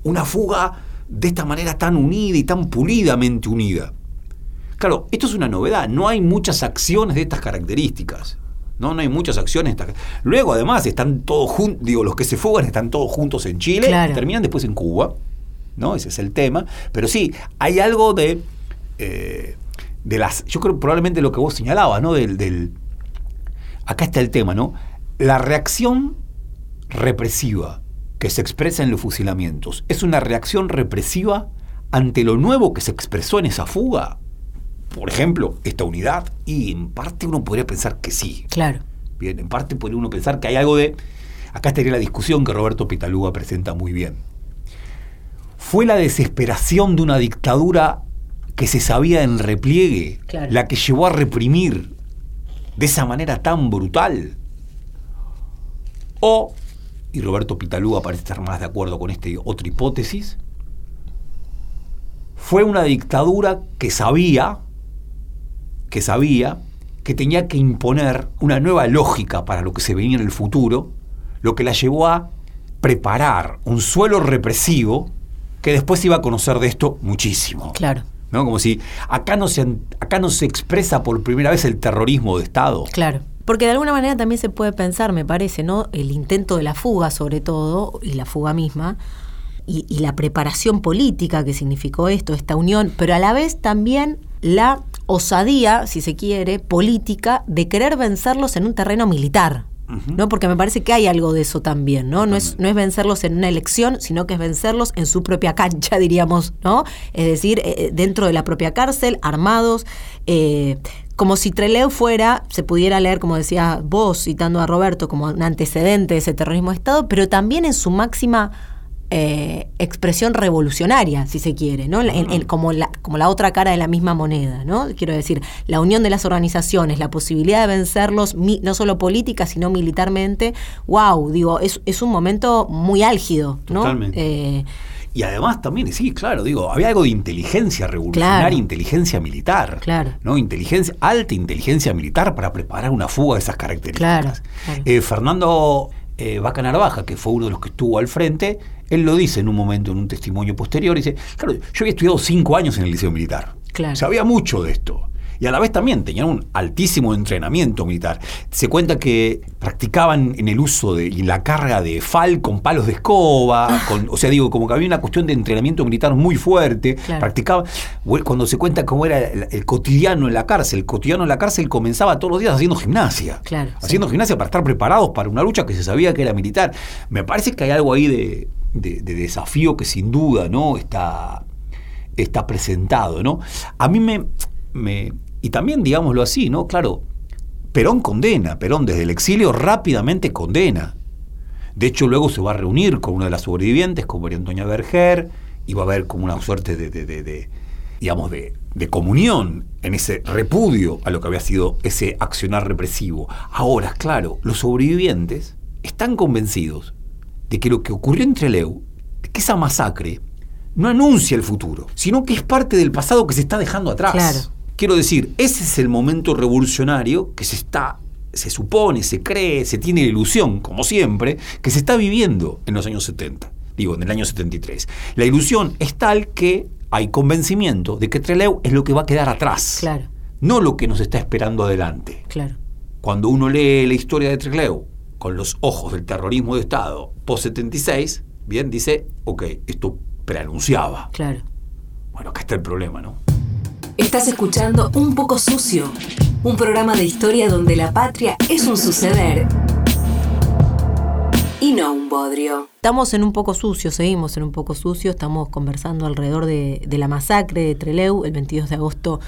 una fuga de esta manera tan unida y tan pulidamente unida? Claro, esto es una novedad, no hay muchas acciones de estas características. No, no hay muchas acciones. Luego, además, están todos juntos, digo, los que se fugan están todos juntos en Chile Claro. y terminan después en Cuba. ¿No? Ese es el tema. Pero sí, hay algo de. eh, de las. Yo creo probablemente lo que vos señalabas, ¿no? Del, del- acá está el tema, ¿no? La reacción represiva que se expresa en los fusilamientos es una reacción represiva ante lo nuevo que se expresó en esa fuga. Por ejemplo, esta unidad. Y en parte uno podría pensar que sí. Claro. Bien, en parte podría uno pensar que hay algo de. Acá estaría la discusión que Roberto Pitaluga presenta muy bien. Fue la desesperación de una dictadura que se sabía en repliegue Claro. la que llevó a reprimir de esa manera tan brutal. O, y Roberto Pitaluga parece estar más de acuerdo con esta otra hipótesis, fue una dictadura que sabía, que sabía que tenía que imponer una nueva lógica para lo que se venía en el futuro, lo que la llevó a preparar un suelo represivo que después iba a conocer de esto muchísimo. Claro. ¿no? Como si acá no, se, acá no se expresa por primera vez el terrorismo de Estado. Claro. Porque de alguna manera también se puede pensar, me parece, ¿no? El intento de la fuga, sobre todo, y la fuga misma, y, y la preparación política que significó esto, esta unión, pero a la vez también la osadía, si se quiere, política de querer vencerlos en un terreno militar. ¿no? Porque me parece que hay algo de eso también, ¿no? No es, no es vencerlos en una elección, sino que es vencerlos en su propia cancha, diríamos, ¿no? Es decir, eh, dentro de la propia cárcel, armados, eh, como si Trelew fuera, se pudiera leer, como decía vos, citando a Roberto, como un antecedente de ese terrorismo de Estado, pero también en su máxima eh, expresión revolucionaria, si se quiere, ¿no? En- en- como, la, como la otra cara de la misma moneda, ¿no? Quiero decir, la unión de las organizaciones, la posibilidad de vencerlos, mi- no solo política, sino militarmente, wow, digo, es, es un momento muy álgido, ¿no? Totalmente. Eh, Y además también, sí, claro, digo, había algo de inteligencia revolucionaria, Claro. inteligencia militar. Claro. ¿no? Inteligencia, alta inteligencia militar para preparar una fuga de esas características. Claro. Eh, Fernando eh, Vaca Narvaja, que fue uno de los que estuvo al frente, él lo dice en un momento, en un testimonio posterior, dice, claro, yo había estudiado cinco años en el liceo militar. Claro. Sabía mucho de esto. Y a la vez también tenían un altísimo entrenamiento militar. Se cuenta que practicaban en el uso de y la carga de fal con palos de escoba, con, o sea, digo, como que había una cuestión de entrenamiento militar muy fuerte. Claro. Practicaban, cuando se cuenta cómo era el, el cotidiano en la cárcel, el cotidiano en la cárcel comenzaba todos los días haciendo gimnasia. Claro, sí. Haciendo gimnasia para estar preparados para una lucha que se sabía que era militar. Me parece que hay algo ahí de, de- de desafío que sin duda, ¿no? Está, está presentado, ¿no? A mí me, me- Y también, digámoslo así, ¿no? Claro, Perón condena, Perón desde el exilio rápidamente condena. De hecho, luego se va a reunir con una de las sobrevivientes, con María Antonia Berger, y va a haber como una suerte de, de- de- de, digamos, de, de comunión en ese repudio a lo que había sido ese accionar represivo. Ahora, claro, los sobrevivientes están convencidos de que lo que ocurrió en Trelew, que esa masacre, no anuncia el futuro, sino que es parte del pasado que se está dejando atrás. Claro. Quiero decir, ese es el momento revolucionario que se está, se supone, se cree, se tiene la ilusión, como siempre, que se está viviendo en los años 70, digo, en el año 73. La ilusión es tal que hay convencimiento de que Trelew es lo que va a quedar atrás, Claro, no lo que nos está esperando adelante. claro. Cuando uno lee la historia de Trelew con los ojos del terrorismo de Estado post-76, bien, dice, ok, esto preanunciaba. Claro. Bueno, acá está el problema, ¿no? Estás escuchando Un poco sucio, un programa de historia donde la patria es un suceder y no un bodrio. Estamos en un poco sucio, seguimos en un poco sucio, estamos conversando alrededor de, la masacre de Trelew el 22 de agosto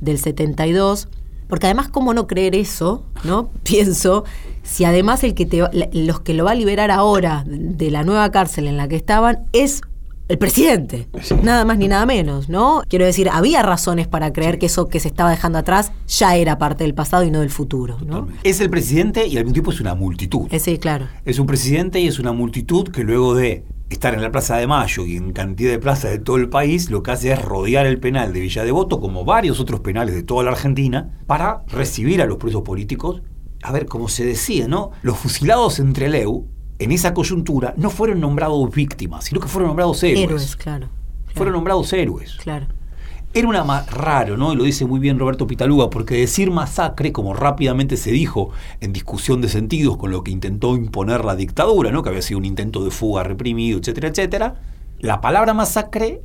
del 72. Porque además, ¿cómo no creer eso? ¿No? Pienso, si además el que te los que lo va a liberar ahora de la nueva cárcel en la que estaban es el presidente. Sí. Nada más ni nada menos, ¿no? Quiero decir, había razones para creer que eso que se estaba dejando atrás ya era parte del pasado y no del futuro, ¿no? Es el presidente y al mismo tiempo es una multitud. Ese, claro. Es un presidente y es una multitud que luego de estar en la Plaza de Mayo y en cantidad de plazas de todo el país, lo que hace es rodear el penal de Villa Devoto, como varios otros penales de toda la Argentina, para recibir a los presos políticos. A ver, como se decía, ¿no? Los fusilados en Trelew, en esa coyuntura, no fueron nombrados víctimas, sino que fueron nombrados héroes. Héroes, claro. claro, Fueron nombrados héroes. Claro. Era una ma- raro, ¿no? Y lo dice muy bien Roberto Pitaluga, porque decir masacre, como rápidamente se dijo en discusión de sentidos con lo que intentó imponer la dictadura, ¿no? Que había sido un intento de fuga reprimido, etcétera, etcétera. La palabra masacre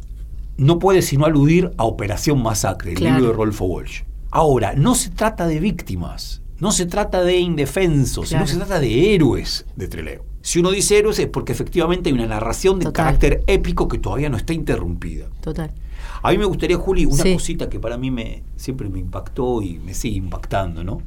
no puede sino aludir a Operación Masacre, el Claro. libro de Rolfo Walsh. Ahora, no se trata de víctimas, no se trata de indefensos, Claro. sino se trata de héroes de Trelew. Si uno dice héroes es porque efectivamente hay una narración de Total. carácter épico que todavía no está interrumpida. Total. A mí me gustaría, Juli, una Sí. cosita que para mí me, siempre me impactó y me sigue impactando, ¿no?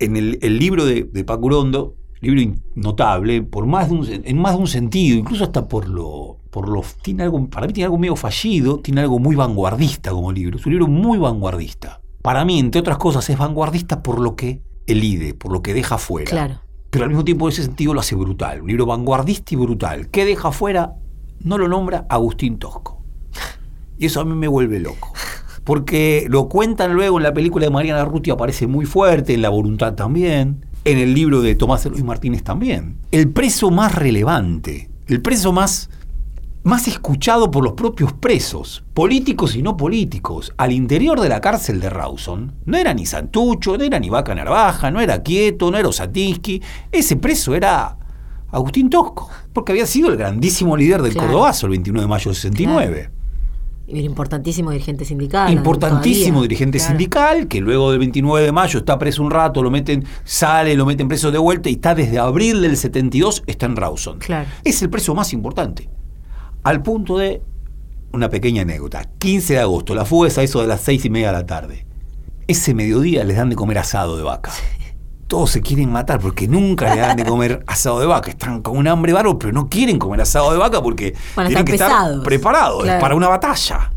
En el, el libro de, de Paco Urondo, libro notable, por más de un, en más de un sentido, incluso hasta por lo, por lo. Tiene algo, para mí tiene algo medio fallido, tiene algo muy vanguardista como libro. Es un libro muy vanguardista. Para mí, entre otras cosas, es vanguardista por lo que elide, por lo que deja fuera. Claro. Pero al mismo tiempo, en ese sentido, lo hace brutal. Un libro vanguardista y brutal. ¿Qué deja fuera? No lo nombra Agustín Tosco. Y eso a mí me vuelve loco. Porque lo cuentan luego en la película de Mariana Ruti, aparece muy fuerte, en La Voluntad también, en el libro de Tomás Luis Martínez también. El preso más relevante, el preso más, más escuchado por los propios presos, políticos y no políticos, al interior de la cárcel de Rawson, no era ni Santucho, no era ni Vaca Narvaja, no era Quieto, no era Osatinsky, ese preso era Agustín Tosco, porque había sido el grandísimo líder del Claro. Cordobazo el 21 de mayo del 69. Y era importantísimo dirigente sindical. Importantísimo todavía. dirigente Claro. sindical, que luego del 29 de mayo está preso un rato, lo meten, sale, lo meten preso de vuelta y está desde abril del 72, está en Rawson. Claro. Es el preso más importante. Al punto de una pequeña anécdota. 15 de agosto, la fuga es a eso de las 6 y media de la tarde. Ese mediodía les dan de comer asado de vaca. Todos se quieren matar porque nunca le dan de comer asado de vaca. Están con un hambre bárbaro, pero no quieren comer asado de vaca porque tienen que estar preparados. Claro. Es para una batalla.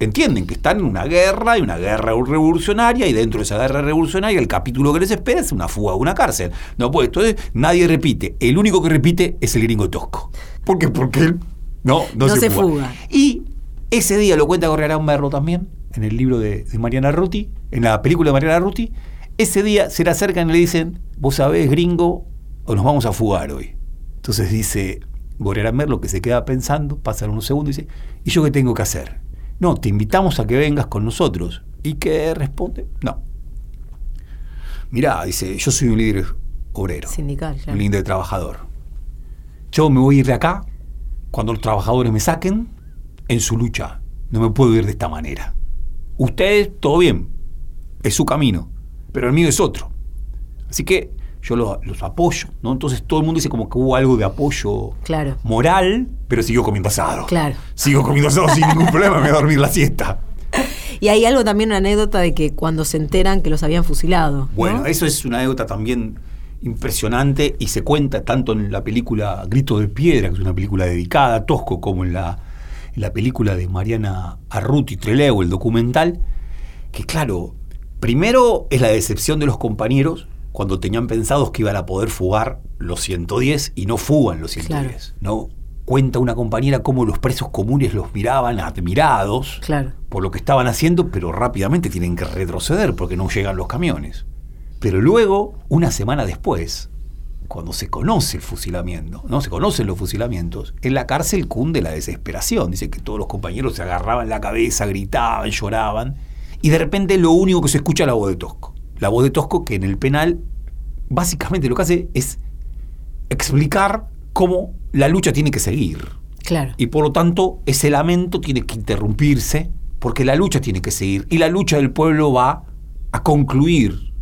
Entienden que están en una guerra y una guerra revolucionaria y dentro de esa guerra revolucionaria el capítulo que les espera es una fuga a una cárcel. No, pues entonces nadie repite. El único que repite es el gringo tosco. ¿Por qué? Porque él no, no, No se, se fuga. fuga. Y ese día lo cuenta Correarán Merlo también, en el libro de, de Mariana Ruti, en la película de Mariana Ruti. Ese día se le acercan y le dicen, vos sabés, gringo, o nos vamos a fugar hoy. Entonces dice Gorriarán Merlo, que se queda pensando, pasan unos segundos y dice, ¿y yo qué tengo que hacer? No, te invitamos a que vengas con nosotros, ¿Y qué responde? No. Mirá, dice, yo soy un líder obrero. Sindical, claro. Un líder trabajador. Yo me voy a ir de acá cuando los trabajadores me saquen en su lucha. No me puedo ir de esta manera. Ustedes, todo bien. Es su camino. Pero el mío es otro. Así que yo lo- los apoyo, ¿no? Entonces todo el mundo dice como que hubo algo de apoyo Claro. moral, pero siguió comiendo asado. Claro. Sigo comiendo asado sin ningún problema, me voy a dormir la siesta. Y hay algo también, una anécdota de que cuando se enteran que los habían fusilado. ¿no? Bueno, eso es una anécdota también impresionante y se cuenta tanto en la película Grito de Piedra, que es una película dedicada a Tosco, como en la, en la película de Mariana Arruti Treleu, el documental, que claro, primero es la decepción de los compañeros cuando tenían pensados que iban a poder fugar los 110 y no fugan los 110. ¿no? Cuenta una compañera cómo los presos comunes los miraban admirados Claro. por lo que estaban haciendo, pero rápidamente tienen que retroceder porque no llegan los camiones. Pero luego, una semana después, cuando se conoce el fusilamiento, no se conocen los fusilamientos, en la cárcel cunde la desesperación. Dice que todos los compañeros se agarraban la cabeza, gritaban, lloraban, y de repente lo único que se escucha es la voz de Tosco. La voz de Tosco que en el penal básicamente lo que hace es explicar cómo la lucha tiene que seguir. Claro. Y por lo tanto, ese lamento tiene que interrumpirse porque la lucha tiene que seguir. Y la lucha del pueblo va a concluir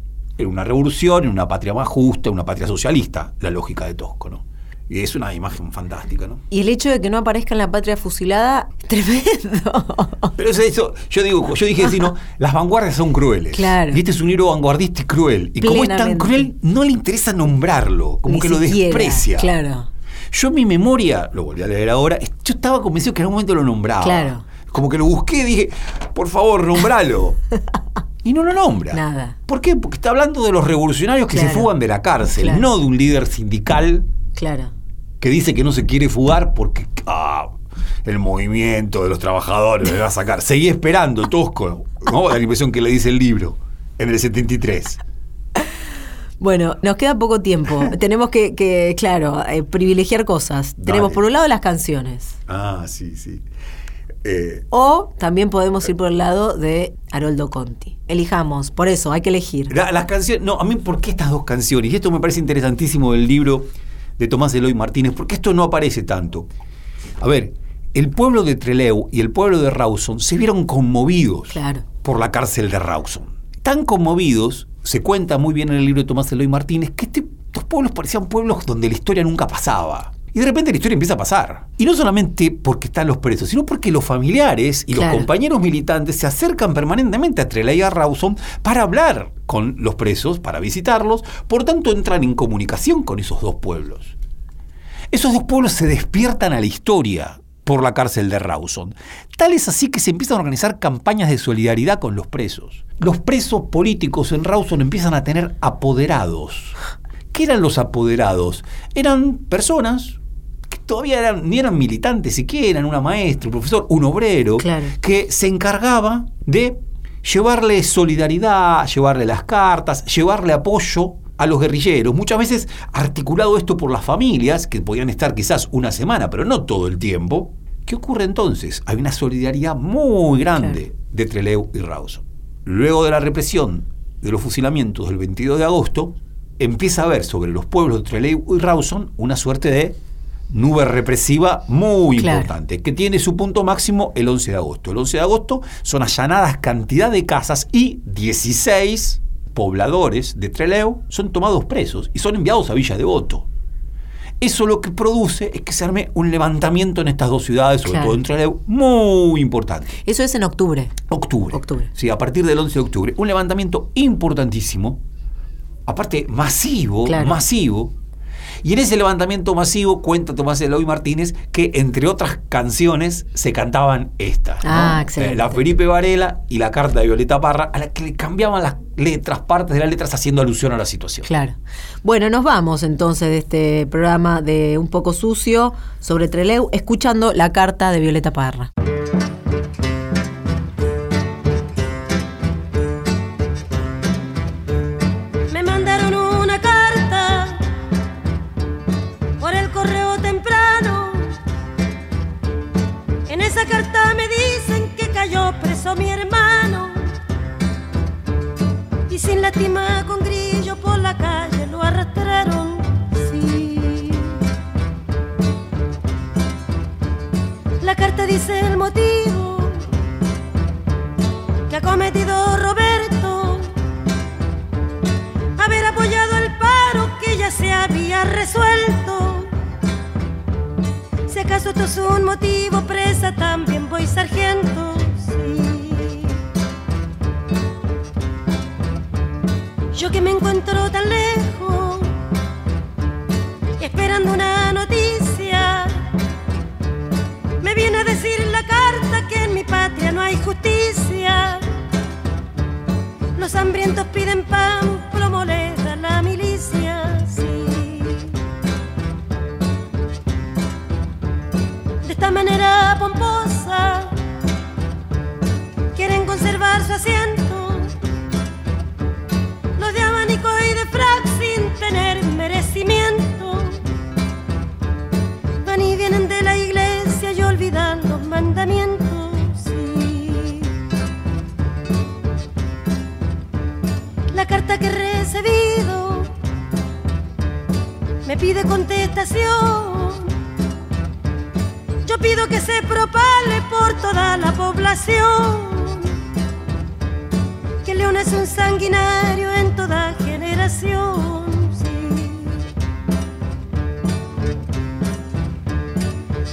en una revolución, en una patria más justa, en una patria socialista, la lógica de Tosco, ¿no? Y es una imagen fantástica, ¿no? Y el hecho de que no aparezca en la patria fusilada, tremendo. Pero es eso, yo digo, yo dije, sí, no, las vanguardias son crueles. Claro. Y este es un libro vanguardista y cruel. Y como es tan Plenamente. cruel, no le interesa nombrarlo, como Ni que lo desprecia. Claro. Yo en mi memoria, lo volví a leer ahora, yo estaba convencido que en algún momento lo nombraba. Claro. Como que lo busqué y dije, por favor, nombralo. y no lo nombra. Nada. ¿Por qué? Porque está hablando de los revolucionarios que se fugan de la cárcel, Claro. no de un líder sindical Claro. que dice que no se quiere fugar porque ah, el movimiento de los trabajadores me va a sacar. Seguí esperando, Tosco, ¿no? La impresión que le dice el libro en el 73. Bueno, nos queda poco tiempo. Tenemos que, que, claro, eh, privilegiar cosas. Tenemos por un lado las canciones. Ah, sí, sí. Eh, O también podemos ir por el lado de Haroldo Conti. Elijamos, por eso hay que elegir. La- las canciones, no, a mí, ¿por qué estas dos canciones? Y esto me parece interesantísimo del libro de Tomás Eloy Martínez, porque esto no aparece tanto. A ver, el pueblo de Trelew y el pueblo de Rawson se vieron conmovidos Claro. por la cárcel de Rawson. Tan conmovidos, se cuenta muy bien en el libro de Tomás Eloy Martínez, que este- estos pueblos parecían pueblos donde la historia nunca pasaba. Y de repente la historia empieza a pasar. Y no solamente porque están los presos, sino porque los familiares y Claro. los compañeros militantes se acercan permanentemente a Trelew y a Rawson para hablar con los presos, para visitarlos. Por tanto, entran en comunicación con esos dos pueblos. Esos dos pueblos se despiertan a la historia por la cárcel de Rawson. Tal es así que se empiezan a organizar campañas de solidaridad con los presos. Los presos políticos en Rawson empiezan a tener apoderados. ¿Qué eran los apoderados? Eran personas que todavía eran, ni eran militantes siquiera, eran una maestra, un profesor, un obrero, Claro. que se encargaba de llevarle solidaridad, llevarle las cartas, llevarle apoyo a los guerrilleros, muchas veces articulado esto por las familias, que podían estar quizás una semana, pero no todo el tiempo. ¿Qué ocurre entonces? Hay una solidaridad muy grande de Trelew y Rawson. Luego de la represión de los fusilamientos del 22 de agosto, empieza a haber sobre los pueblos de Trelew y Rawson una suerte de nube represiva muy Claro. importante, que tiene su punto máximo el 11 de agosto. El 11 de agosto son allanadas cantidad de casas y 16 pobladores de Trelew son tomados presos y son enviados a Villa Devoto. Eso lo que produce es que se arme un levantamiento en estas dos ciudades, sobre Claro. todo en Trelew, muy importante. Eso es en octubre. Octubre. Octubre. Sí, a partir del 11 de octubre. Un levantamiento importantísimo, aparte masivo, Claro. masivo. Y en ese levantamiento masivo cuenta Tomás Eloy Martínez que, entre otras canciones, se cantaban estas. ¿no? Ah, excelente. Eh, La Felipe Varela y la carta de Violeta Parra, a la que le cambiaban las letras, partes de las letras, haciendo alusión a la situación. Claro. Bueno, nos vamos entonces de este programa de Un poco sucio sobre Treleu, escuchando la carta de Violeta Parra. Lástima con grillo por la calle lo arrastraron. Sí. La carta dice el motivo que ha cometido Roberto. Haber apoyado el paro que ya se había resuelto. Si acaso esto es un motivo, presa también voy sargento. Yo que me encuentro tan lejos, esperando una noticia, me viene a decir la carta que en mi patria no hay justicia. Los hambrientos piden pan, plomo les da la milicia. Sí. De esta manera pomposa, quieren conservar su asiento. Yo pido que se propale por toda la población. Que León es un sanguinario en toda generación. sí.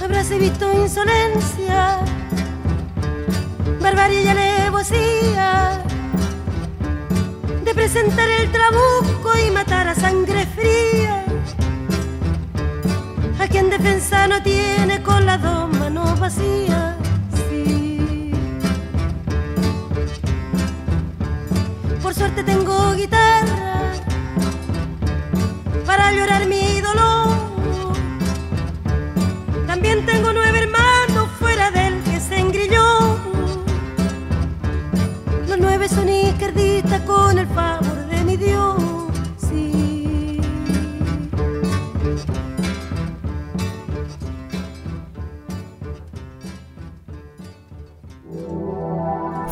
Habráse visto insolencia, barbarie y alevosía de presentar el trabuco y matar a sangre fría. Defensa no tiene con las dos manos vacías. Sí. Por suerte tengo guitarra